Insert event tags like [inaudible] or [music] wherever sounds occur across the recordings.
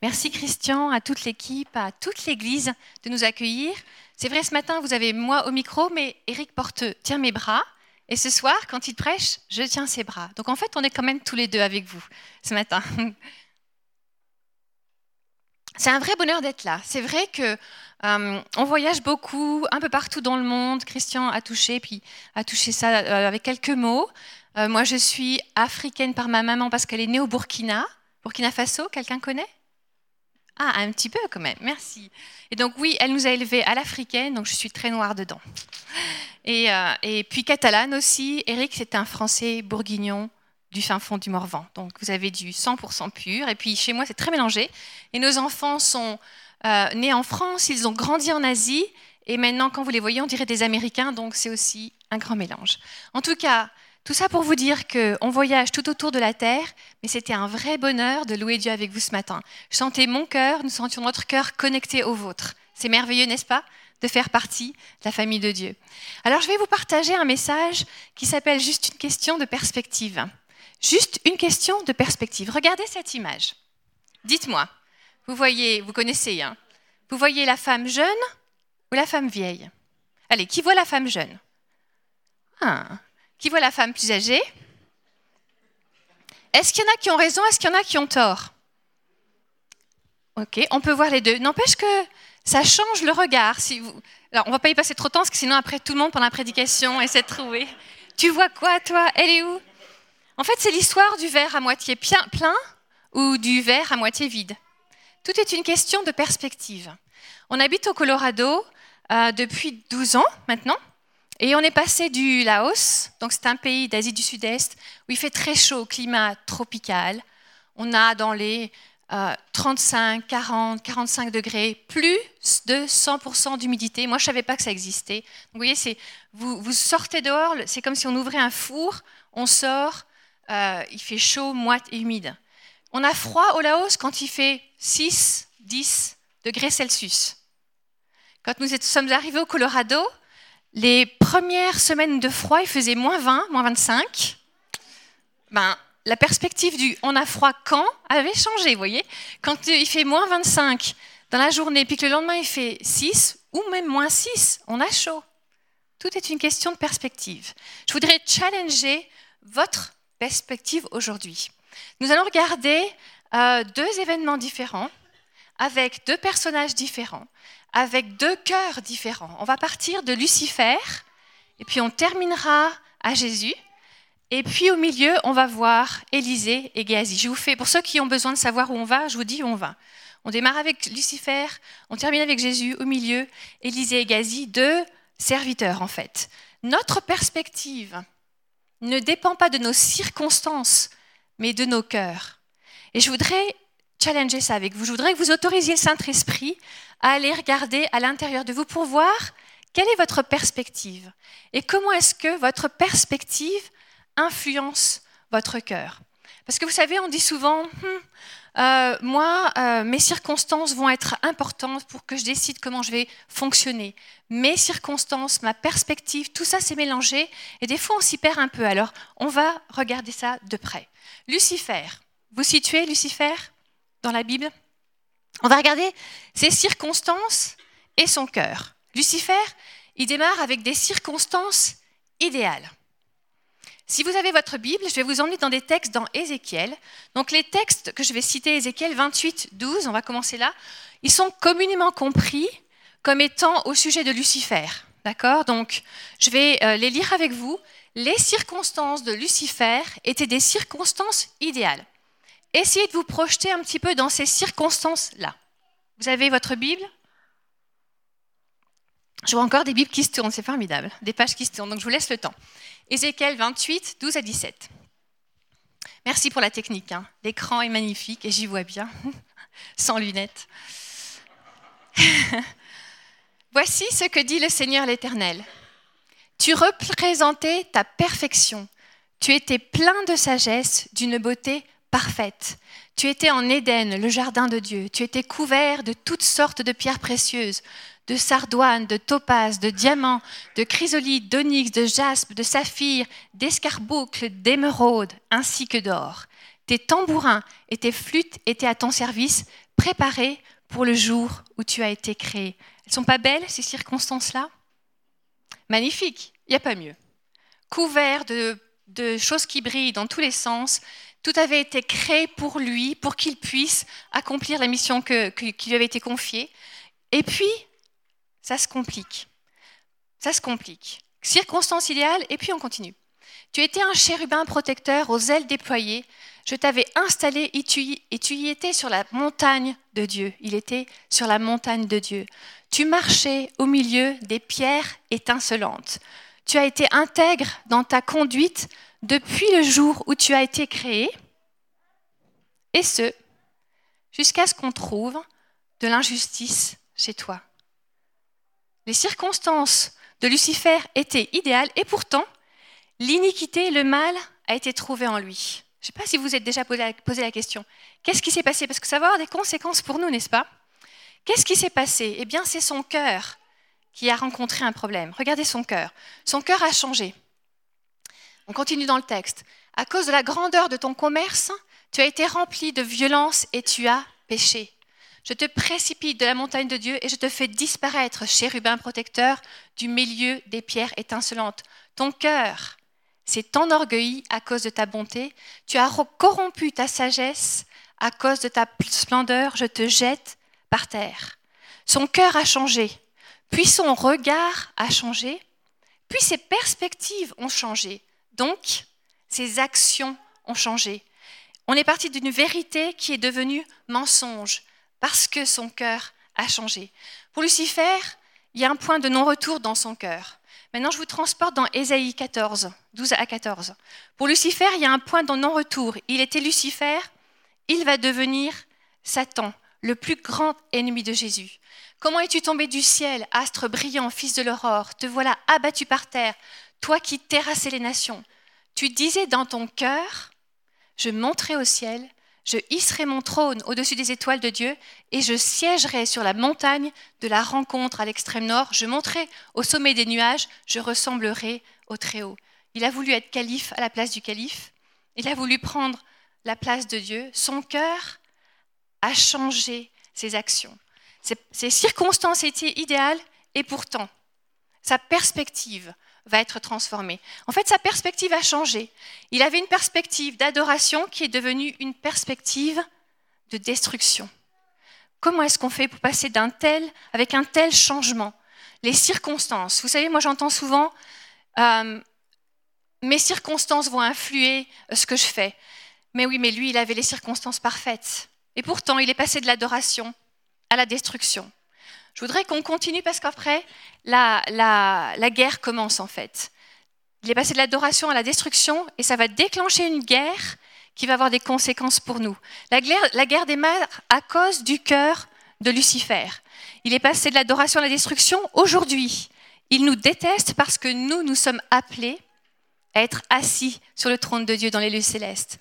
Merci Christian, à toute l'équipe, à toute l'Église de nous accueillir. C'est vrai, ce matin, vous avez moi au micro, mais Eric Porte tient mes bras. Et ce soir, quand il prêche, je tiens ses bras. Donc en fait, on est quand même tous les deux avec vous ce matin. [laughs] C'est un vrai bonheur d'être là. C'est vrai que euh, on voyage beaucoup, un peu partout dans le monde. Christian a touché, puis a touché ça euh, avec quelques mots. Euh, moi, je suis africaine par ma maman parce qu'elle est née au Burkina. Burkina Faso, quelqu'un connaît? Ah, un petit peu quand même, merci. Et donc oui, elle nous a élevés à l'africaine, donc je suis très noire dedans. Et, et puis catalane aussi. Eric, c'est un Français bourguignon du fin fond du Morvan. Donc vous avez du 100% pur. Et puis chez moi, c'est très mélangé. Et nos enfants sont euh, nés en France, ils ont grandi en Asie. Et maintenant, quand vous les voyez, on dirait des Américains. Donc c'est aussi un grand mélange. En tout cas, tout ça pour vous dire qu'on voyage tout autour de la Terre, mais c'était un vrai bonheur de louer Dieu avec vous ce matin. Je mon cœur, nous sentions notre cœur connecté au vôtre. C'est merveilleux, n'est-ce pas de faire partie de la famille de Dieu. Alors je vais vous partager un message qui s'appelle juste une question de perspective. Juste une question de perspective. Regardez cette image. Dites-moi, vous voyez, vous connaissez, hein vous voyez la femme jeune ou la femme vieille? Allez, qui voit la femme jeune? Ah. Qui voit la femme plus âgée? Est-ce qu'il y en a qui ont raison Est-ce qu'il y en a qui ont tort? Ok, on peut voir les deux. N'empêche que ça change le regard. Si vous... Alors, on va pas y passer trop de temps, parce que sinon, après, tout le monde, pendant la prédication, [laughs] essaie de trouver. Tu vois quoi, toi? Elle est où? En fait, c'est l'histoire du verre à moitié plein ou du verre à moitié vide. Tout est une question de perspective. On habite au Colorado euh, depuis 12 ans maintenant, et on est passé du Laos, donc c'est un pays d'Asie du Sud-Est, où il fait très chaud, climat tropical. On a dans les 35, 40, 45 degrés, plus de 100% d'humidité. Moi, je ne savais pas que ça existait. vous voyez, vous, sortez dehors, c'est comme si on ouvrait un four, on sort, euh, il fait chaud, moite et humide. On a froid au Laos quand il fait 6, 10 degrés Celsius. Quand nous sommes arrivés au Colorado, les premières semaines de froid, il faisait moins 20, moins 25. Ben, la perspective du on a froid quand avait changé, voyez. Quand il fait moins 25 dans la journée, puis que le lendemain il fait 6 ou même moins 6, on a chaud. Tout est une question de perspective. Je voudrais challenger votre perspective aujourd'hui. Nous allons regarder euh, deux événements différents, avec deux personnages différents, avec deux cœurs différents. On va partir de Lucifer, et puis on terminera à Jésus. Et puis au milieu, on va voir Élisée et Géasi. Je vous fais, pour ceux qui ont besoin de savoir où on va, je vous dis où on va. On démarre avec Lucifer, on termine avec Jésus, au milieu, Élisée et Géasi, deux serviteurs en fait. Notre perspective ne dépend pas de nos circonstances, mais de nos cœurs. Et je voudrais challenger ça avec vous. Je voudrais que vous autorisiez le Saint-Esprit à aller regarder à l'intérieur de vous pour voir quelle est votre perspective et comment est-ce que votre perspective influence votre cœur. Parce que vous savez, on dit souvent, hmm, euh, moi, euh, mes circonstances vont être importantes pour que je décide comment je vais fonctionner. Mes circonstances, ma perspective, tout ça s'est mélangé et des fois on s'y perd un peu. Alors, on va regarder ça de près. Lucifer, vous situez Lucifer? Dans la Bible On va regarder ses circonstances et son cœur. Lucifer, il démarre avec des circonstances idéales. Si vous avez votre Bible, je vais vous emmener dans des textes dans Ézéchiel. Donc les textes que je vais citer, Ézéchiel 28, 12, on va commencer là, ils sont communément compris comme étant au sujet de Lucifer. D'accord? Donc je vais euh, les lire avec vous. Les circonstances de Lucifer étaient des circonstances idéales. Essayez de vous projeter un petit peu dans ces circonstances-là. Vous avez votre Bible Je vois encore des Bibles qui se tournent, c'est formidable. Des pages qui se tournent, donc je vous laisse le temps. Ézéchiel 28, 12 à 17. Merci pour la technique. Hein. L'écran est magnifique et j'y vois bien, [laughs] sans lunettes. [laughs] Voici ce que dit le Seigneur l'Éternel. Tu représentais ta perfection. Tu étais plein de sagesse, d'une beauté parfaite. Tu étais en Éden, le jardin de Dieu. Tu étais couvert de toutes sortes de pierres précieuses, de sardoine, de topaze, de diamant, de chrysolite, d'onyx, de jaspe, de saphir, d'escarboucle, d'émeraude, ainsi que d'or. Tes tambourins et tes flûtes étaient à ton service, préparées pour le jour où tu as été créé. Elles sont pas belles, ces circonstances-là? Magnifique, il n'y a pas mieux. Couvert de choses qui brillent dans tous les sens, tout avait été créé pour lui, pour qu'il puisse accomplir la mission que, qui lui avait été confiée. Et puis, ça se complique. Ça se complique. Circonstance idéale, et puis on continue. Tu étais un chérubin protecteur aux ailes déployées. Je t'avais installé et tu, y, étais sur la montagne de Dieu. Il était sur la montagne de Dieu. Tu marchais au milieu des pierres étincelantes. Tu as été intègre dans ta conduite depuis le jour où tu as été créé, et ce, jusqu'à ce qu'on trouve de l'injustice chez toi. Les circonstances de Lucifer étaient idéales et pourtant, l'iniquité, le mal a été trouvé en lui. Je ne sais pas si vous êtes déjà posé la question. Qu'est-ce qui s'est passé? Parce que ça va avoir des conséquences pour nous, n'est-ce pas? Qu'est-ce qui s'est passé? Eh bien, c'est son cœur qui a rencontré un problème. Regardez son cœur. Son cœur a changé. On continue dans le texte. À cause de la grandeur de ton commerce, tu as été rempli de violence et tu as péché. Je te précipite de la montagne de Dieu et je te fais disparaître, chérubin protecteur, du milieu des pierres étincelantes. Ton cœur s'est enorgueilli à cause de ta bonté. Tu as corrompu ta sagesse à cause de ta splendeur. Je te jette par terre. Son cœur a changé, puis son regard a changé, puis ses perspectives ont changé. Donc, ses actions ont changé. On est parti d'une vérité qui est devenue mensonge parce que son cœur a changé. Pour Lucifer, il y a un point de non-retour dans son cœur. Maintenant, je vous transporte dans Ésaïe 14, 12 à 14. Pour Lucifer, il y a un point de non-retour. Il était Lucifer, il va devenir Satan, le plus grand ennemi de Jésus. Comment es-tu tombé du ciel, astre brillant, fils de l'aurore? Te voilà abattu par terre, toi qui terrassais les nations. Tu disais dans ton cœur, je monterai au ciel, je hisserai mon trône au-dessus des étoiles de Dieu, et je siégerai sur la montagne de la rencontre à l'extrême nord, je monterai au sommet des nuages, je ressemblerai au Très-Haut. Il a voulu être calife à la place du calife, il a voulu prendre la place de Dieu, son cœur a changé ses actions. Ses circonstances étaient idéales, et pourtant, sa perspective va être transformé. En fait, sa perspective a changé. Il avait une perspective d'adoration qui est devenue une perspective de destruction. Comment est-ce qu'on fait pour passer d'un tel, avec un tel changement? Les circonstances. Vous savez, moi j'entends souvent, euh, mes circonstances vont influer ce que je fais. Mais oui, mais lui, il avait les circonstances parfaites. Et pourtant, il est passé de l'adoration à la destruction. Je voudrais qu'on continue parce qu'après, la, guerre commence en fait. Il est passé de l'adoration à la destruction et ça va déclencher une guerre qui va avoir des conséquences pour nous. La guerre, la guerre démarre à cause du cœur de Lucifer. Il est passé de l'adoration à la destruction. Aujourd'hui, il nous déteste parce que nous, nous sommes appelés à être assis sur le trône de Dieu dans les lieux célestes.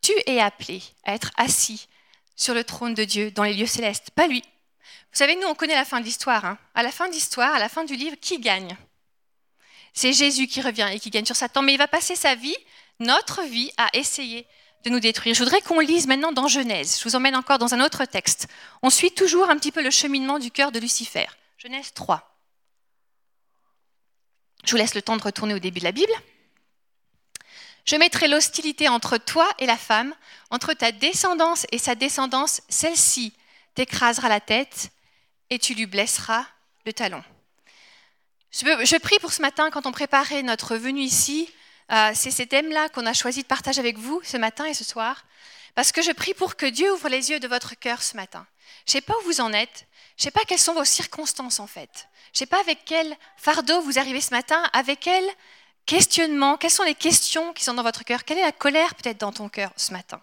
Tu es appelé à être assis sur le trône de Dieu dans les lieux célestes, pas lui. Vous savez, nous, on connaît la fin de l'histoire. Hein. À la fin de l'histoire, à la fin du livre, qui gagne? C'est Jésus qui revient et qui gagne sur Satan. Mais il va passer sa vie, notre vie, à essayer de nous détruire. Je voudrais qu'on lise maintenant dans Genèse. Je vous emmène encore dans un autre texte. On suit toujours un petit peu le cheminement du cœur de Lucifer. Genèse 3. Je vous laisse le temps de retourner au début de la Bible. Je mettrai l'hostilité entre toi et la femme, entre ta descendance et sa descendance, celle-ci t'écrasera la tête et tu lui blesseras le talon. Je, prie pour ce matin, quand on préparait notre venue ici, euh, c'est ces thèmes-là qu'on a choisi de partager avec vous ce matin et ce soir, parce que je prie pour que Dieu ouvre les yeux de votre cœur ce matin. Je ne sais pas où vous en êtes, je ne sais pas quelles sont vos circonstances en fait. Je ne sais pas avec quel fardeau vous arrivez ce matin, avec quel questionnement, quelles sont les questions qui sont dans votre cœur, quelle est la colère peut-être dans ton cœur ce matin.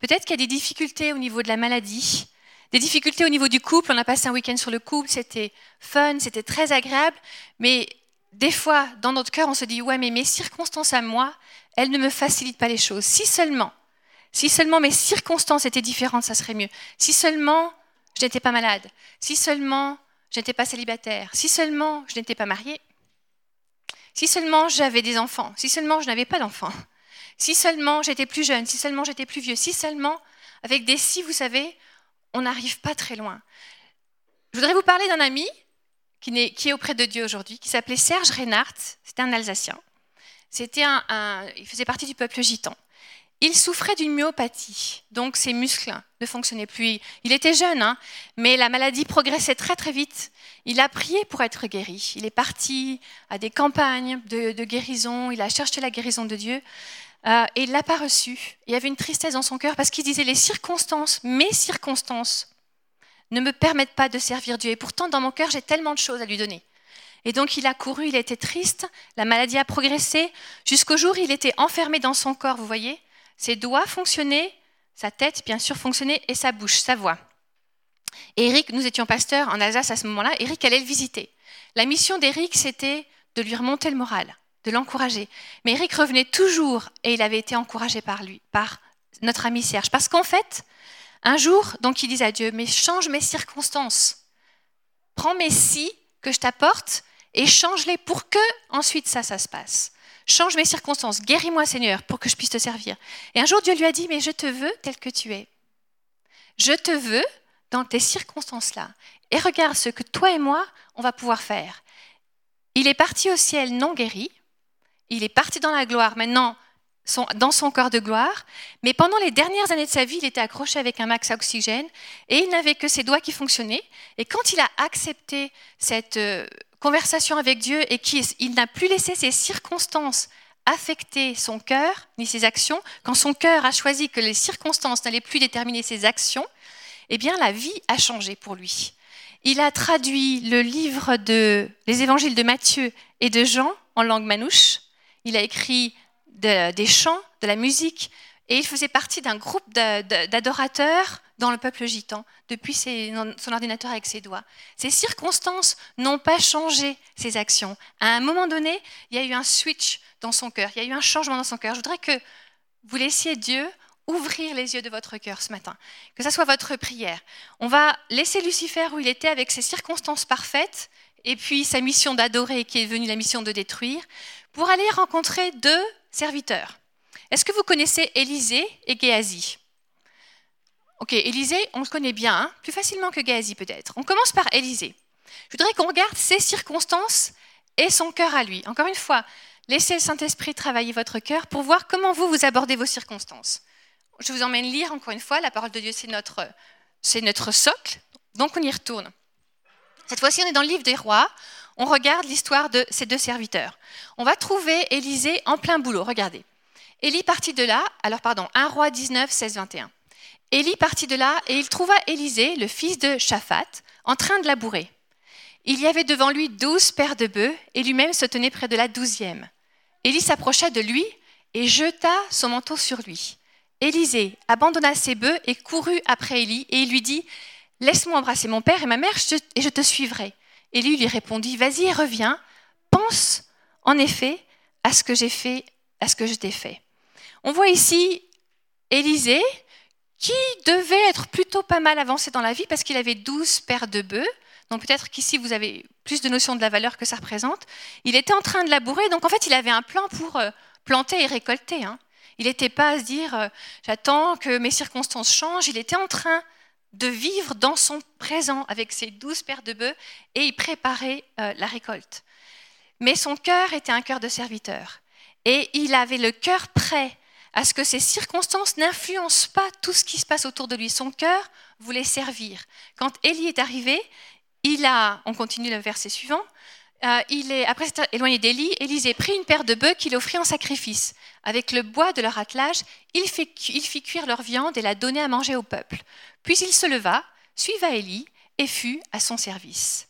Peut-être qu'il y a des difficultés au niveau de la maladie, des difficultés au niveau du couple. On a passé un week-end sur le couple, c'était fun, c'était très agréable. Mais des fois, dans notre cœur, on se dit, ouais, mais mes circonstances à moi, elles ne me facilitent pas les choses. Si seulement, si seulement mes circonstances étaient différentes, ça serait mieux. Si seulement je n'étais pas malade. Si seulement je n'étais pas célibataire. Si seulement je n'étais pas mariée. Si seulement j'avais des enfants. Si seulement je n'avais pas d'enfants. Si seulement j'étais plus jeune. Si seulement j'étais plus vieux. Si seulement, avec des si, vous savez, on n'arrive pas très loin. Je voudrais vous parler d'un ami qui est, auprès de Dieu aujourd'hui, qui s'appelait Serge Reinhardt, c'était un Alsacien. C'était un, il faisait partie du peuple gitan. Il souffrait d'une myopathie, donc ses muscles ne fonctionnaient plus. Il était jeune, hein, mais la maladie progressait très très vite. Il a prié pour être guéri. Il est parti à des campagnes de, guérison, il a cherché la guérison de Dieu, euh, et il l'a pas reçu. Il y avait une tristesse dans son cœur parce qu'il disait les circonstances, mes circonstances, ne me permettent pas de servir Dieu. Et pourtant, dans mon cœur, j'ai tellement de choses à lui donner. Et donc il a couru, il était triste, la maladie a progressé, jusqu'au jour où il était enfermé dans son corps, vous voyez ses doigts fonctionnaient, sa tête, bien sûr, fonctionnait, et sa bouche, sa voix. Et Eric, nous étions pasteurs en Alsace à ce moment-là, Eric allait le visiter. La mission d'Eric, c'était de lui remonter le moral, de l'encourager. Mais Eric revenait toujours, et il avait été encouragé par lui, par notre ami Serge. Parce qu'en fait, un jour, donc il disait à Dieu, mais change mes circonstances. Prends mes si que je t'apporte et change-les pour que ensuite ça, ça se passe. Change mes circonstances, guéris-moi Seigneur pour que je puisse te servir. Et un jour Dieu lui a dit, mais je te veux tel que tu es. Je te veux dans tes circonstances-là. Et regarde ce que toi et moi, on va pouvoir faire. Il est parti au ciel non guéri, il est parti dans la gloire maintenant dans son corps de gloire, mais pendant les dernières années de sa vie, il était accroché avec un max à oxygène et il n'avait que ses doigts qui fonctionnaient. Et quand il a accepté cette euh, conversation avec Dieu et qu'il n'a plus laissé ses circonstances affecter son cœur ni ses actions, quand son cœur a choisi que les circonstances n'allaient plus déterminer ses actions, eh bien la vie a changé pour lui. Il a traduit le livre de les évangiles de Matthieu et de Jean en langue manouche. Il a écrit des chants, de la musique, et il faisait partie d'un groupe d'adorateurs dans le peuple gitan, depuis son ordinateur avec ses doigts. Ces circonstances n'ont pas changé ses actions. À un moment donné, il y a eu un switch dans son cœur, il y a eu un changement dans son cœur. Je voudrais que vous laissiez Dieu ouvrir les yeux de votre cœur ce matin, que ce soit votre prière. On va laisser Lucifer où il était avec ses circonstances parfaites, et puis sa mission d'adorer qui est devenue la mission de détruire, pour aller rencontrer deux serviteurs. Est-ce que vous connaissez Élisée et Géasi? Ok, Élisée, on le connaît bien, hein, plus facilement que Géasi peut-être. On commence par Élisée. Je voudrais qu'on regarde ses circonstances et son cœur à lui. Encore une fois, laissez le Saint-Esprit travailler votre cœur pour voir comment vous vous abordez vos circonstances. Je vous emmène lire encore une fois, la parole de Dieu c'est notre, c'est notre socle, donc on y retourne. Cette fois-ci on est dans le livre des rois, on regarde l'histoire de ces deux serviteurs. On va trouver Élisée en plein boulot, regardez. Élie partit de là, alors pardon, 1 roi 19, 16, 21. Élie partit de là et il trouva Élisée, le fils de Shaphat, en train de labourer. Il y avait devant lui douze paires de bœufs et lui-même se tenait près de la douzième. Élie s'approcha de lui et jeta son manteau sur lui. Élisée abandonna ses bœufs et courut après Élie et il lui dit Laisse-moi embrasser mon père et ma mère et je te suivrai. Élie lui répondit Vas-y reviens. Pense en effet à ce que j'ai fait, à ce que je t'ai fait. On voit ici Élisée qui devait être plutôt pas mal avancé dans la vie parce qu'il avait 12 paires de bœufs. Donc peut-être qu'ici vous avez plus de notion de la valeur que ça représente. Il était en train de labourer, donc en fait il avait un plan pour euh, planter et récolter. Hein. Il n'était pas à se dire euh, j'attends que mes circonstances changent. Il était en train de vivre dans son présent avec ses 12 paires de bœufs et il préparait euh, la récolte. Mais son cœur était un cœur de serviteur et il avait le cœur prêt à ce que ces circonstances n'influencent pas tout ce qui se passe autour de lui. Son cœur voulait servir. Quand Élie est arrivé, il a, on continue le verset suivant, euh, il est, après s'être éloigné d'Élie, Élisée prit une paire de bœufs qu'il offrit en sacrifice. Avec le bois de leur attelage, il, fit cuire leur viande et la donna à manger au peuple. Puis il se leva, suiva Élie et fut à son service.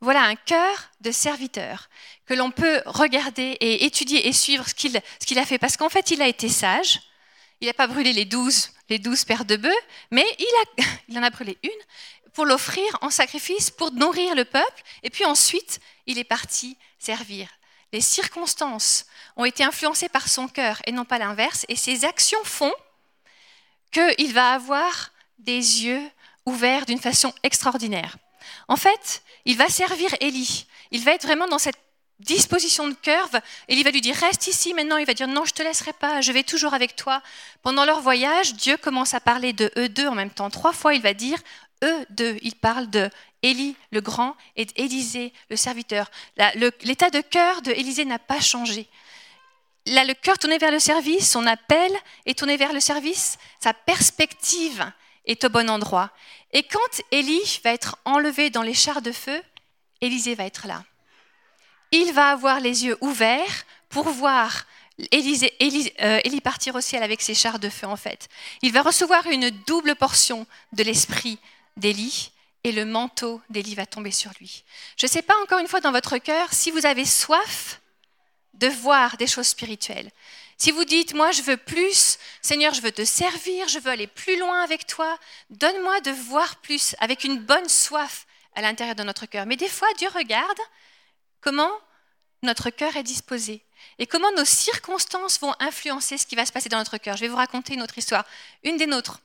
Voilà un cœur de serviteur que l'on peut regarder et étudier et suivre ce qu'il a fait. Parce qu'en fait, il a été sage. Il n'a pas brûlé les douze, paires de bœufs, mais il, [laughs] il en a brûlé une pour l'offrir en sacrifice, pour nourrir le peuple. Et puis ensuite, il est parti servir. Les circonstances ont été influencées par son cœur et non pas l'inverse. Et ses actions font qu'il va avoir des yeux ouverts d'une façon extraordinaire. En fait, il va servir Élie. Il va être vraiment dans cette disposition de cœur. Élie va lui dire reste ici maintenant. Il va dire non, je te laisserai pas. Je vais toujours avec toi. Pendant leur voyage, Dieu commence à parler de eux deux en même temps. Trois fois, il va dire eux deux. Il parle de Élie le grand et d'Élisée le serviteur. L'état de cœur de Élisée n'a pas changé. Là, le cœur tourné vers le service, son appel est tourné vers le service, sa perspective est au bon endroit. Et quand Élie va être enlevé dans les chars de feu, Élisée va être là. Il va avoir les yeux ouverts pour voir Élisée, euh, Élie, partir au ciel avec ses chars de feu, en fait. Il va recevoir une double portion de l'esprit d'Élie et le manteau d'Élie va tomber sur lui. Je ne sais pas encore une fois dans votre cœur si vous avez soif de voir des choses spirituelles. Si vous dites, moi je veux plus, Seigneur, je veux te servir, je veux aller plus loin avec toi, donne-moi de voir plus avec une bonne soif à l'intérieur de notre cœur. Mais des fois, Dieu regarde comment notre cœur est disposé et comment nos circonstances vont influencer ce qui va se passer dans notre cœur. Je vais vous raconter une autre histoire, une des nôtres.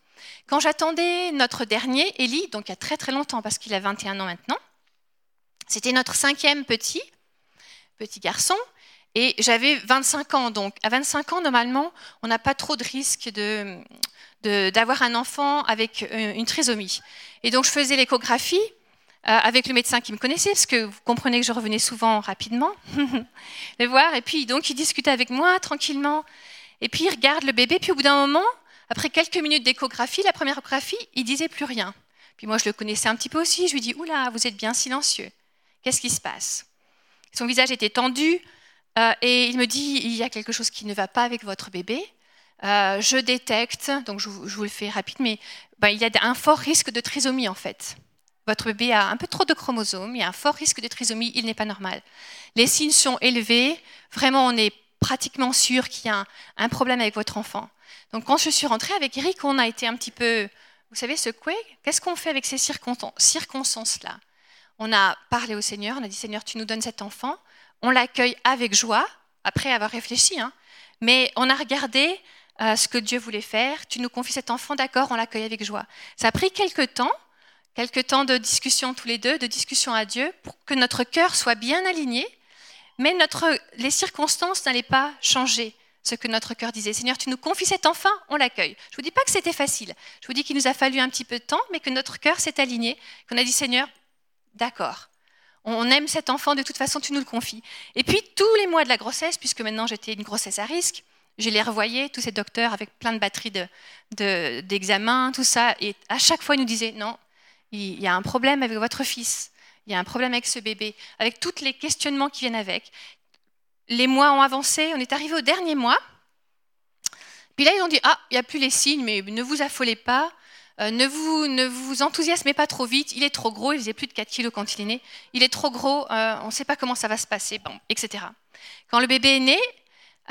Quand j'attendais notre dernier, Élie, donc il y a très très longtemps parce qu'il a 21 ans maintenant, c'était notre cinquième petit, petit garçon, et j'avais 25 ans, donc à 25 ans, normalement, on n'a pas trop de risque d'avoir un enfant avec euh, une trisomie. Et donc je faisais l'échographie euh, avec le médecin qui me connaissait, parce que vous comprenez que je revenais souvent rapidement [laughs] le voir. Et puis donc il discutait avec moi tranquillement. Et puis il regarde le bébé. Puis au bout d'un moment, après quelques minutes d'échographie, la première échographie, il disait plus rien. Puis moi je le connaissais un petit peu aussi. Je lui dis oula, vous êtes bien silencieux. Qu'est-ce qui se passe? Son visage était tendu. Euh, et il me dit, il y a quelque chose qui ne va pas avec votre bébé. Euh, je détecte, donc je, vous le fais rapide, mais ben, il y a un fort risque de trisomie en fait. Votre bébé a un peu trop de chromosomes, il y a un fort risque de trisomie, il n'est pas normal. Les signes sont élevés, vraiment on est pratiquement sûr qu'il y a un, problème avec votre enfant. Donc quand je suis rentrée avec Eric, on a été un petit peu, vous savez, secoué. Qu'est-ce qu'on fait avec ces circonstances-là? On a parlé au Seigneur, on a dit Seigneur, tu nous donnes cet enfant, on l'accueille avec joie, après avoir réfléchi, hein. mais on a regardé euh, ce que Dieu voulait faire. Tu nous confies cet enfant, d'accord, on l'accueille avec joie. Ça a pris quelques temps, quelques temps de discussion tous les deux, de discussion à Dieu, pour que notre cœur soit bien aligné, mais les circonstances n'allaient pas changer ce que notre cœur disait. Seigneur, tu nous confies cet enfant, on l'accueille. Je ne vous dis pas que c'était facile. Je vous dis qu'il nous a fallu un petit peu de temps, mais que notre cœur s'est aligné, qu'on a dit Seigneur, d'accord, on aime cet enfant, de toute façon, tu nous le confies. Et puis, tous les mois de la grossesse, puisque maintenant j'étais une grossesse à risque, je les revoyais, tous ces docteurs avec plein de batteries d'examens, de, tout ça, et à chaque fois, ils nous disaient, non, il y a un problème avec votre fils, il y a un problème avec ce bébé, avec tous les questionnements qui viennent avec. Les mois ont avancé, on est arrivé au dernier mois, puis là, ils ont dit, ah, il n'y a plus les signes, mais ne vous affolez pas, euh, ne, vous, ne vous enthousiasmez pas trop vite, il est trop gros, il faisait plus de 4 kilos quand il est né, il est trop gros, euh, on ne sait pas comment ça va se passer, etc. Quand le bébé est né,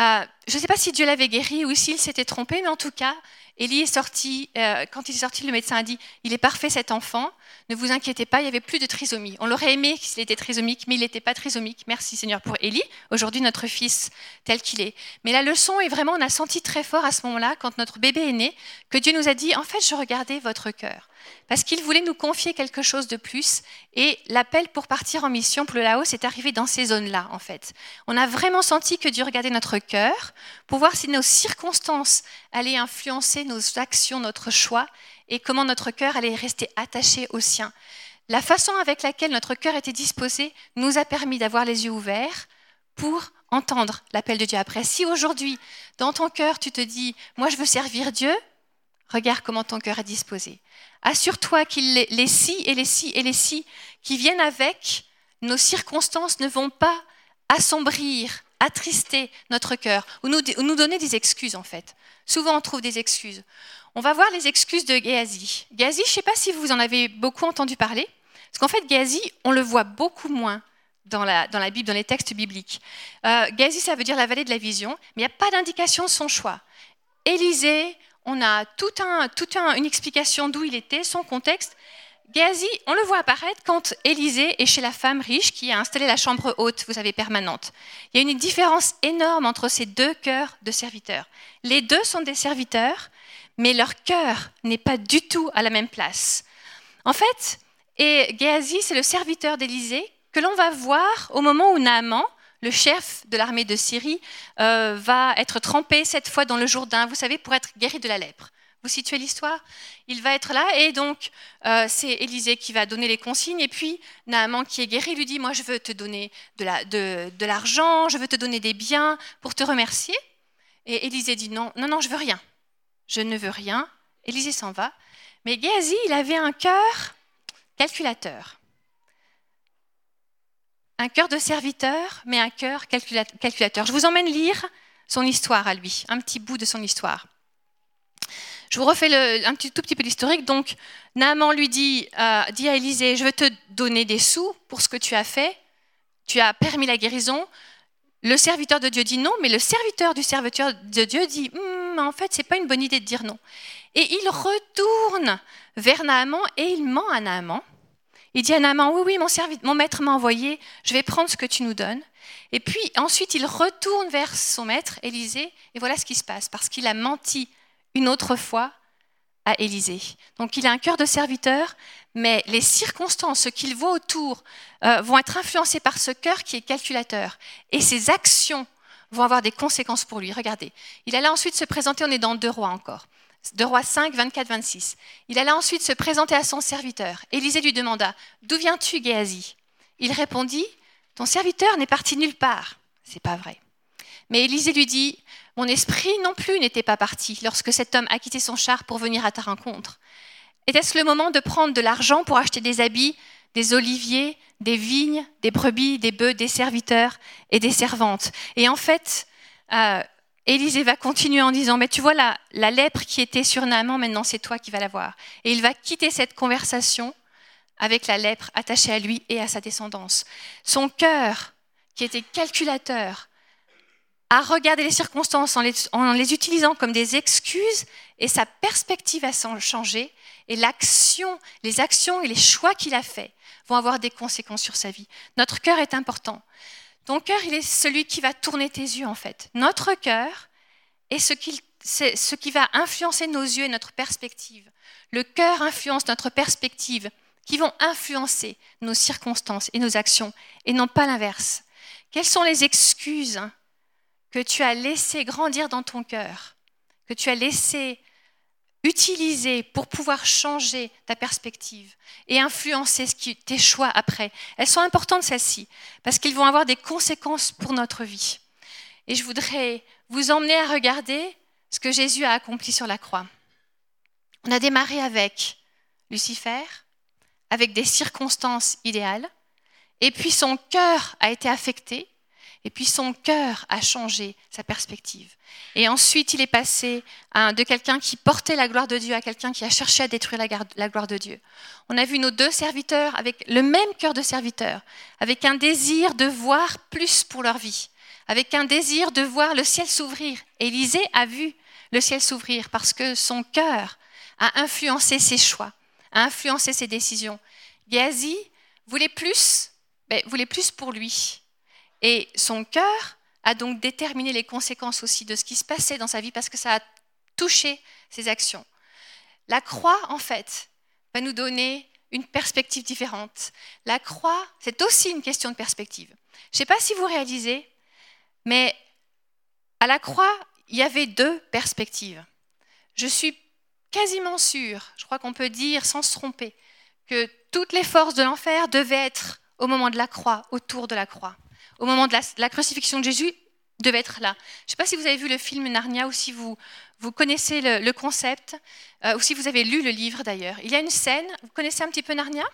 euh, je ne sais pas si Dieu l'avait guéri ou s'il s'était trompé, mais en tout cas, Élie est sorti, quand il est sorti, le médecin a dit, il est parfait cet enfant, ne vous inquiétez pas, il n'y avait plus de trisomie. On l'aurait aimé s'il était trisomique, mais il n'était pas trisomique. Merci Seigneur pour Élie, aujourd'hui notre fils tel qu'il est. Mais la leçon est vraiment, on a senti très fort à ce moment-là, quand notre bébé est né, que Dieu nous a dit, en fait, je regardais votre cœur. Parce qu'il voulait nous confier quelque chose de plus. Et l'appel pour partir en mission pour le Laos est arrivé dans ces zones-là, en fait. On a vraiment senti que Dieu regardait notre cœur pour voir si nos circonstances allaient influencer nos actions, notre choix et comment notre cœur allait rester attaché au sien. La façon avec laquelle notre cœur était disposé nous a permis d'avoir les yeux ouverts pour entendre l'appel de Dieu après. Si aujourd'hui, dans ton cœur, tu te dis, moi je veux servir Dieu, regarde comment ton cœur est disposé. Assure-toi que les, si et les si et les si qui viennent avec nos circonstances ne vont pas assombrir, attrister notre cœur ou nous donner des excuses en fait. Souvent on trouve des excuses. On va voir les excuses de Géasi. Géasi, je ne sais pas si vous en avez beaucoup entendu parler, parce qu'en fait, Géasi, on le voit beaucoup moins dans la, Bible, dans les textes bibliques. Euh, ça veut dire la vallée de la vision, mais il n'y a pas d'indication de son choix. Élisée, on a toute un, tout un, une explication d'où il était, son contexte. Géasi, on le voit apparaître quand Élisée est chez la femme riche qui a installé la chambre haute, vous savez, permanente. Il y a une différence énorme entre ces deux cœurs de serviteurs. Les deux sont des serviteurs, mais leur cœur n'est pas du tout à la même place. En fait, et Géasi, c'est le serviteur d'Élisée que l'on va voir au moment où Naaman, le chef de l'armée de Syrie, euh, va être trempé cette fois dans le Jourdain, vous savez, pour être guéri de la lèpre. Vous situez l'histoire? Il va être là et donc euh, c'est Élisée qui va donner les consignes et puis Naaman qui est guéri lui dit moi je veux te donner de l'argent, je veux te donner des biens pour te remercier. Et Élisée dit non, non, non, je veux rien. Je ne veux rien. Élisée s'en va. Mais Géasi, il avait un cœur calculateur. Un cœur de serviteur, mais un cœur calculateur. Je vous emmène lire son histoire à lui, un petit bout de son histoire. Je vous refais un tout petit peu l'historique. Donc, Naaman lui dit, euh, dit à Élisée, je veux te donner des sous pour ce que tu as fait. Tu as permis la guérison. Le serviteur de Dieu dit non, mais le serviteur du serviteur de Dieu dit, hmm, en fait, c'est pas une bonne idée de dire non. Et il retourne vers Naaman et il ment à Naaman. Il dit à Naaman, oui, oui, mon, mon maître m'a envoyé, je vais prendre ce que tu nous donnes. Et puis ensuite, il retourne vers son maître, Élisée, et voilà ce qui se passe, parce qu'il a menti une autre fois à Élisée. Donc il a un cœur de serviteur, mais les circonstances, ce qu'il voit autour, euh, vont être influencées par ce cœur qui est calculateur. Et ses actions vont avoir des conséquences pour lui. Regardez, il allait ensuite se présenter, on est dans deux rois encore. 2 rois 5, 24, 26. Il alla ensuite se présenter à son serviteur. Élisée lui demanda D'où viens-tu, Géasi? Il répondit Ton serviteur n'est parti nulle part. C'est pas vrai. Mais Élisée lui dit Mon esprit non plus n'était pas parti lorsque cet homme a quitté son char pour venir à ta rencontre. Était-ce le moment de prendre de l'argent pour acheter des habits, des oliviers, des vignes, des brebis, des bœufs, des serviteurs et des servantes? Et en fait, euh, Élisée va continuer en disant, mais tu vois, la, la lèpre qui était sur Naaman, maintenant c'est toi qui vas la voir. Et il va quitter cette conversation avec la lèpre attachée à lui et à sa descendance. Son cœur, qui était calculateur, a regardé les circonstances en les, en les utilisant comme des excuses et sa perspective a changé et l'action, les actions et les choix qu'il a faits vont avoir des conséquences sur sa vie. Notre cœur est important. Ton cœur, il est celui qui va tourner tes yeux, en fait. Notre cœur est ce qui, ce qui va influencer nos yeux et notre perspective. Le cœur influence notre perspective, qui vont influencer nos circonstances et nos actions, et non pas l'inverse. Quelles sont les excuses que tu as laissées grandir dans ton cœur, que tu as laissées utiliser pour pouvoir changer ta perspective et influencer ce qui, tes choix après. Elles sont importantes, celles-ci, parce qu'ils vont avoir des conséquences pour notre vie. Et je voudrais vous emmener à regarder ce que Jésus a accompli sur la croix. On a démarré avec Lucifer, avec des circonstances idéales, et puis son cœur a été affecté, et puis son cœur a changé sa perspective. Et ensuite, il est passé de quelqu'un qui portait la gloire de Dieu à quelqu'un qui a cherché à détruire la gloire de Dieu. On a vu nos deux serviteurs avec le même cœur de serviteur, avec un désir de voir plus pour leur vie, avec un désir de voir le ciel s'ouvrir. Élisée a vu le ciel s'ouvrir parce que son cœur a influencé ses choix, a influencé ses décisions. Géasi voulait plus, ben, voulait plus pour lui et son cœur a donc déterminé les conséquences aussi de ce qui se passait dans sa vie parce que ça a touché ses actions. La croix, en fait, va nous donner une perspective différente. La croix, c'est aussi une question de perspective. Je ne sais pas si vous réalisez, mais à la croix, il y avait deux perspectives. Je suis quasiment sûre, je crois qu'on peut dire sans se tromper, que toutes les forces de l'enfer devaient être au moment de la croix, autour de la croix au moment de la, crucifixion de Jésus, devait être là. Je ne sais pas si vous avez vu le film Narnia ou si vous, vous connaissez le, concept, euh, ou si vous avez lu le livre d'ailleurs. Il y a une scène, vous connaissez un petit peu Narnia?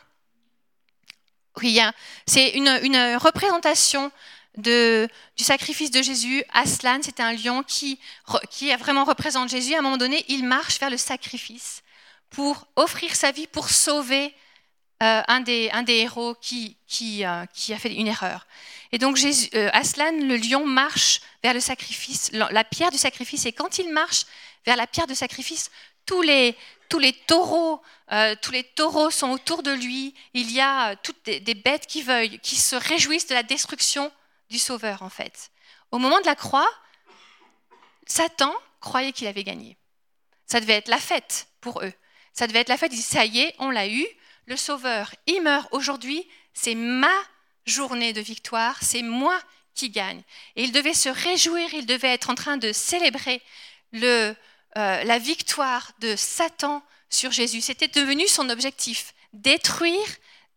Oui, c'est une, une, représentation de, du sacrifice de Jésus. Aslan, c'était un lion qui, qui vraiment représente Jésus. À un moment donné, il marche vers le sacrifice pour offrir sa vie, pour sauver euh, un, des, héros euh, qui, a fait une erreur. Et donc euh, Aslan, le lion, marche vers le sacrifice, la pierre du sacrifice. Et quand il marche vers la pierre de sacrifice, tous les, taureaux, tous les taureaux sont autour de lui. Il y a toutes des, bêtes qui veuillent, qui se réjouissent de la destruction du Sauveur, en fait. Au moment de la croix, Satan croyait qu'il avait gagné. Ça devait être la fête pour eux. Ça devait être la fête. Ils disaient, ça y est, on l'a eu le Sauveur, il meurt aujourd'hui, c'est ma journée de victoire, c'est moi qui gagne. Et il devait se réjouir, il devait être en train de célébrer euh, la victoire de Satan sur Jésus. C'était devenu son objectif, détruire,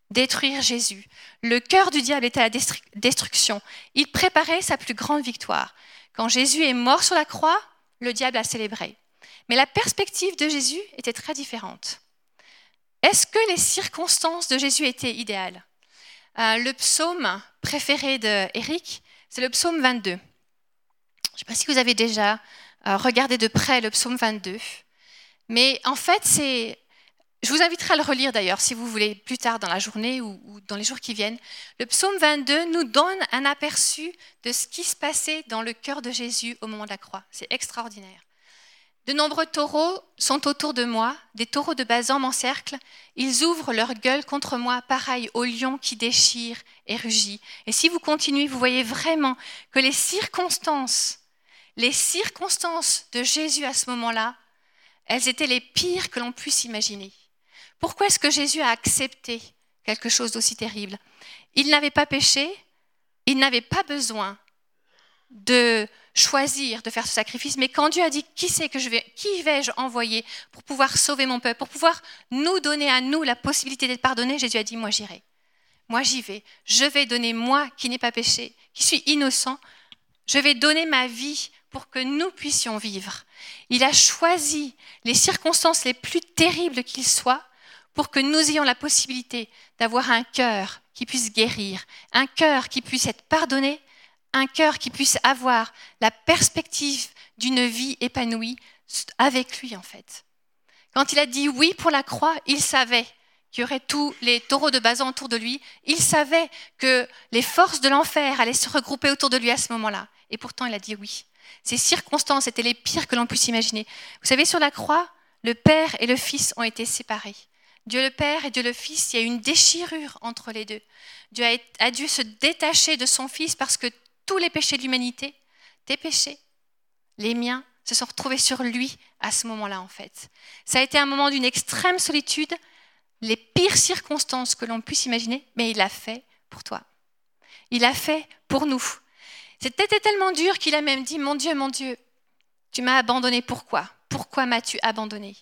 détruire Jésus. Le cœur du diable était à la destruction. Il préparait sa plus grande victoire. Quand Jésus est mort sur la croix, le diable a célébré. Mais la perspective de Jésus était très différente. Est-ce que les circonstances de Jésus étaient idéales? Euh, Le psaume préféré d'Éric, c'est le psaume 22. Je ne sais pas si vous avez déjà euh, regardé de près le psaume 22. Mais en fait, c'est je vous inviterai à le relire d'ailleurs si vous voulez plus tard dans la journée ou, dans les jours qui viennent. Le psaume 22 nous donne un aperçu de ce qui se passait dans le cœur de Jésus au moment de la croix. C'est extraordinaire. De nombreux taureaux sont autour de moi, des taureaux de Bazan m'encerclent, ils ouvrent leur gueule contre moi, pareil au lion qui déchire et rugit. Et si vous continuez, vous voyez vraiment que les circonstances, les circonstances de Jésus à ce moment-là, elles étaient les pires que l'on puisse imaginer. Pourquoi est-ce que Jésus a accepté quelque chose d'aussi terrible? Il n'avait pas péché, il n'avait pas besoin de choisir de faire ce sacrifice, mais quand Dieu a dit qui c'est que je vais, qui vais-je envoyer pour pouvoir sauver mon peuple, pour pouvoir nous donner à nous la possibilité d'être pardonnés, Jésus a dit moi j'irai. Moi j'y vais. Je vais donner moi qui n'ai pas péché, qui suis innocent, je vais donner ma vie pour que nous puissions vivre. Il a choisi les circonstances les plus terribles qu'il soit pour que nous ayons la possibilité d'avoir un cœur qui puisse guérir, un cœur qui puisse être pardonné, un cœur qui puisse avoir la perspective d'une vie épanouie avec lui en fait. Quand il a dit oui pour la croix, il savait qu'il y aurait tous les taureaux de Bazan autour de lui. Il savait que les forces de l'enfer allaient se regrouper autour de lui à ce moment-là. Et pourtant, il a dit oui. Ces circonstances étaient les pires que l'on puisse imaginer. Vous savez, sur la croix, le Père et le Fils ont été séparés. Dieu le Père et Dieu le Fils, il y a une déchirure entre les deux. Dieu a, dû se détacher de son Fils parce que tous les péchés de l'humanité, tes péchés, les miens, se sont retrouvés sur lui à ce moment-là en fait. Ça a été un moment d'une extrême solitude, les pires circonstances que l'on puisse imaginer, mais il l'a fait pour toi. Il l'a fait pour nous. C'était tellement dur qu'il a même dit, mon Dieu, mon Dieu, tu m'as abandonné, pourquoi? Pourquoi m'as-tu abandonné?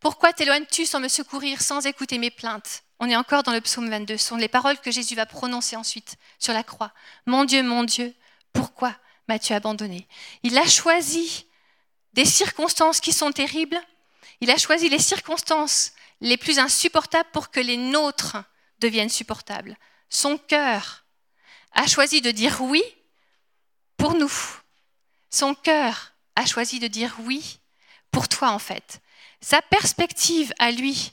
Pourquoi t'éloignes-tu sans me secourir, sans écouter mes plaintes On est encore dans le psaume 22. Ce sont les paroles que Jésus va prononcer ensuite sur la croix. Mon Dieu, mon Dieu, pourquoi m'as-tu abandonné? Il a choisi des circonstances qui sont terribles. Il a choisi les circonstances les plus insupportables pour que les nôtres deviennent supportables. Son cœur a choisi de dire oui pour nous. Son cœur a choisi de dire oui pour toi en fait. Sa perspective à lui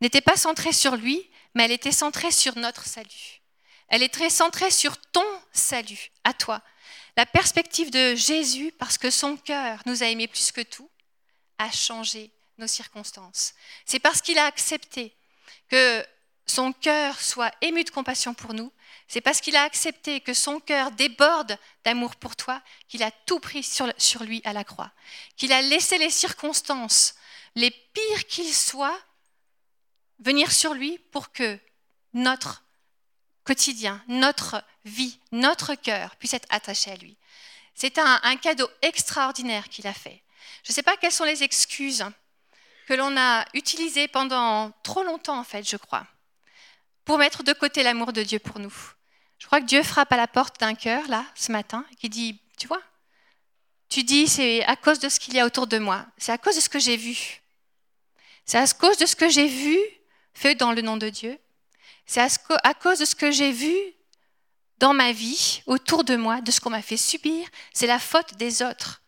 n'était pas centrée sur lui, mais elle était centrée sur notre salut. Elle est très centrée sur ton salut, à toi. La perspective de Jésus, parce que son cœur nous a aimés plus que tout, a changé nos circonstances. C'est parce qu'il a accepté que son cœur soit ému de compassion pour nous, c'est parce qu'il a accepté que son cœur déborde d'amour pour toi, qu'il a tout pris sur, lui à la croix, qu'il a laissé les circonstances les pires qu'ils soient, venir sur lui pour que notre quotidien, notre vie, notre cœur puisse être attaché à lui. C'est un, cadeau extraordinaire qu'il a fait. Je ne sais pas quelles sont les excuses que l'on a utilisées pendant trop longtemps, en fait, je crois, pour mettre de côté l'amour de Dieu pour nous. Je crois que Dieu frappe à la porte d'un cœur, là, ce matin, qui dit, tu vois, tu dis, c'est à cause de ce qu'il y a autour de moi, c'est à cause de ce que j'ai vu. C'est à cause de ce que j'ai vu fait dans le nom de Dieu. C'est à cause de ce que j'ai vu dans ma vie, autour de moi, de ce qu'on m'a fait subir. C'est la faute des autres.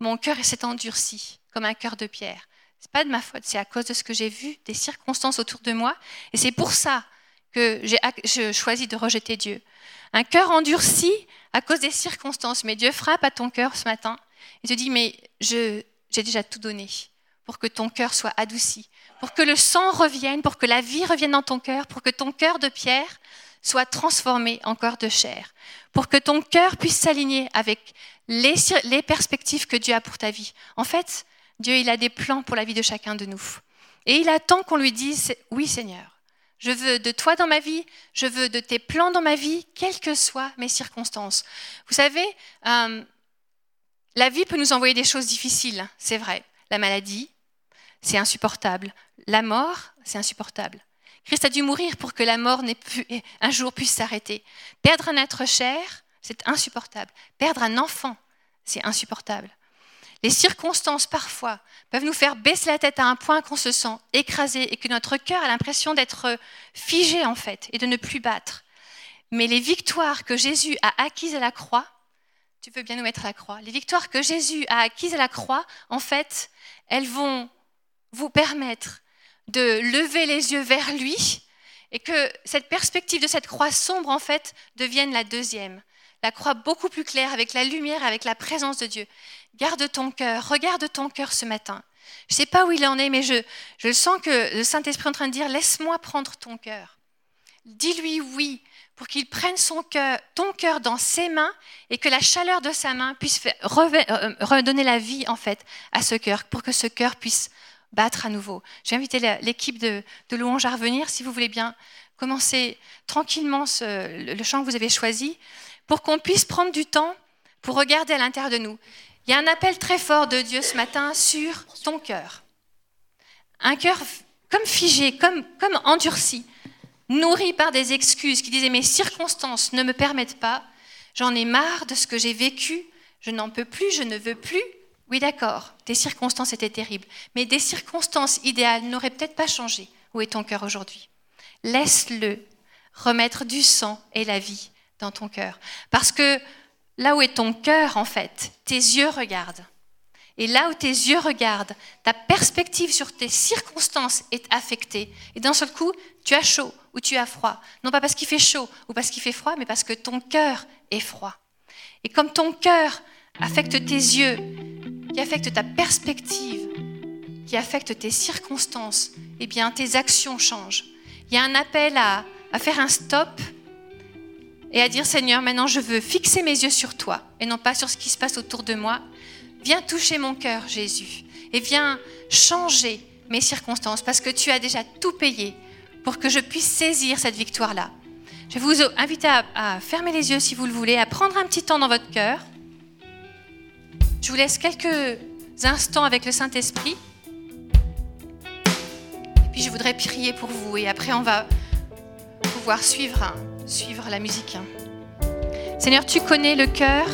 Mon cœur s'est endurci comme un cœur de pierre. C'est pas de ma faute, c'est à cause de ce que j'ai vu, des circonstances autour de moi. Et c'est pour ça que j'ai choisi de rejeter Dieu. Un cœur endurci à cause des circonstances. Mais Dieu frappe à ton cœur ce matin et te dit, mais j'ai déjà tout donné pour que ton cœur soit adouci, pour que le sang revienne, pour que la vie revienne dans ton cœur, pour que ton cœur de pierre soit transformé en cœur de chair, pour que ton cœur puisse s'aligner avec les, les, perspectives que Dieu a pour ta vie. En fait, Dieu, il a des plans pour la vie de chacun de nous. Et il attend qu'on lui dise, oui Seigneur, Je veux de toi dans ma vie, je veux de tes plans dans ma vie, quelles que soient mes circonstances. Vous savez, euh, la vie peut nous envoyer des choses difficiles, c'est vrai. La maladie, c'est insupportable. La mort, c'est insupportable. Christ a dû mourir pour que la mort pu, un jour puisse s'arrêter. Perdre un être cher, c'est insupportable. Perdre un enfant, c'est insupportable. Les circonstances, parfois, peuvent nous faire baisser la tête à un point qu'on se sent écrasé et que notre cœur a l'impression d'être figé, en fait, et de ne plus battre. Mais les victoires que Jésus a acquises à la croix, tu veux bien nous mettre à la croix, les victoires que Jésus a acquises à la croix, en fait, elles vont vous permettre de lever les yeux vers lui et que cette perspective de cette croix sombre, en fait, devienne la deuxième. La croix beaucoup plus claire avec la lumière, avec la présence de Dieu. Garde ton cœur, regarde ton cœur ce matin. Je ne sais pas où il en est, mais je, je sens que le Saint-Esprit est en train de dire, laisse-moi prendre ton cœur. Dis-lui oui pour qu'il prenne son cœur, ton cœur dans ses mains et que la chaleur de sa main puisse euh, redonner la vie en fait à ce cœur, pour que ce cœur puisse battre à nouveau. J'ai invité l'équipe de, de louange à revenir, si vous voulez bien commencer tranquillement le chant que vous avez choisi, pour qu'on puisse prendre du temps pour regarder à l'intérieur de nous. Il y a un appel très fort de Dieu ce matin sur ton cœur. Un cœur comme figé, comme, comme endurci, nourri par des excuses qui disaient mes circonstances ne me permettent pas, j'en ai marre de ce que j'ai vécu, je n'en peux plus, je ne veux plus. Oui, d'accord, tes circonstances étaient terribles, mais des circonstances idéales n'auraient peut-être pas changé. Où est ton cœur aujourd'hui? Laisse-le remettre du sang et la vie dans ton cœur. Parce que là où est ton cœur, en fait, tes yeux regardent. Et là où tes yeux regardent, ta perspective sur tes circonstances est affectée. Et d'un seul coup, tu as chaud ou tu as froid. Non pas parce qu'il fait chaud ou parce qu'il fait froid, mais parce que ton cœur est froid. Et comme ton cœur affecte tes yeux, qui affecte ta perspective, qui affecte tes circonstances, eh bien tes actions changent. Il y a un appel à, à faire un stop et à dire Seigneur, maintenant je veux fixer mes yeux sur toi et non pas sur ce qui se passe autour de moi. Viens toucher mon cœur, Jésus, et viens changer mes circonstances parce que tu as déjà tout payé pour que je puisse saisir cette victoire-là. Je vous inviter à, fermer les yeux si vous le voulez, à prendre un petit temps dans votre cœur. Je vous laisse quelques instants avec le Saint-Esprit. Puis je voudrais prier pour vous et après on va pouvoir suivre suivre la musique. Hein. Seigneur, tu connais le cœur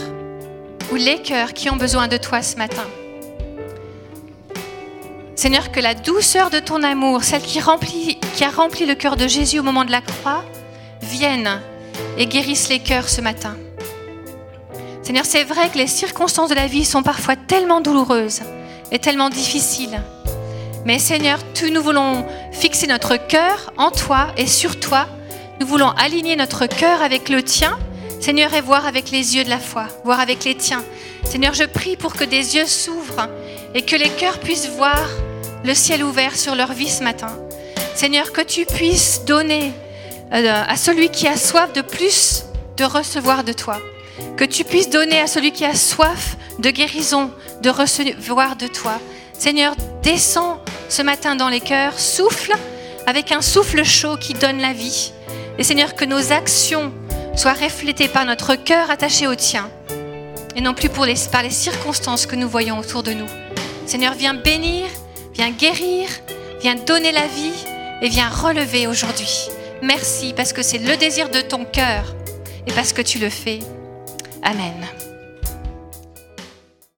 ou les cœurs qui ont besoin de toi ce matin. Seigneur, que la douceur de ton amour, celle qui a rempli le cœur de Jésus au moment de la croix, vienne et guérisse les cœurs ce matin. Seigneur, c'est vrai que les circonstances de la vie sont parfois tellement douloureuses et tellement difficiles. Mais Seigneur, nous voulons fixer notre cœur en toi et sur toi nous voulons aligner notre cœur avec le tien, Seigneur, et voir avec les yeux de la foi, voir avec les tiens. Seigneur, je prie pour que des yeux s'ouvrent et que les cœurs puissent voir le ciel ouvert sur leur vie ce matin. Seigneur, que tu puisses donner euh, à celui qui a soif de plus de recevoir de toi. Que tu puisses donner à celui qui a soif de guérison de recevoir de toi. Seigneur, descends ce matin dans les cœurs, souffle avec un souffle chaud qui donne la vie. Et Seigneur, que nos actions soient reflétées par notre cœur attaché au tien et non plus pour les, par les circonstances que nous voyons autour de nous. Seigneur, viens bénir, viens guérir, viens donner la vie et viens relever aujourd'hui. Merci parce que c'est le désir de ton cœur et parce que tu le fais. Amen.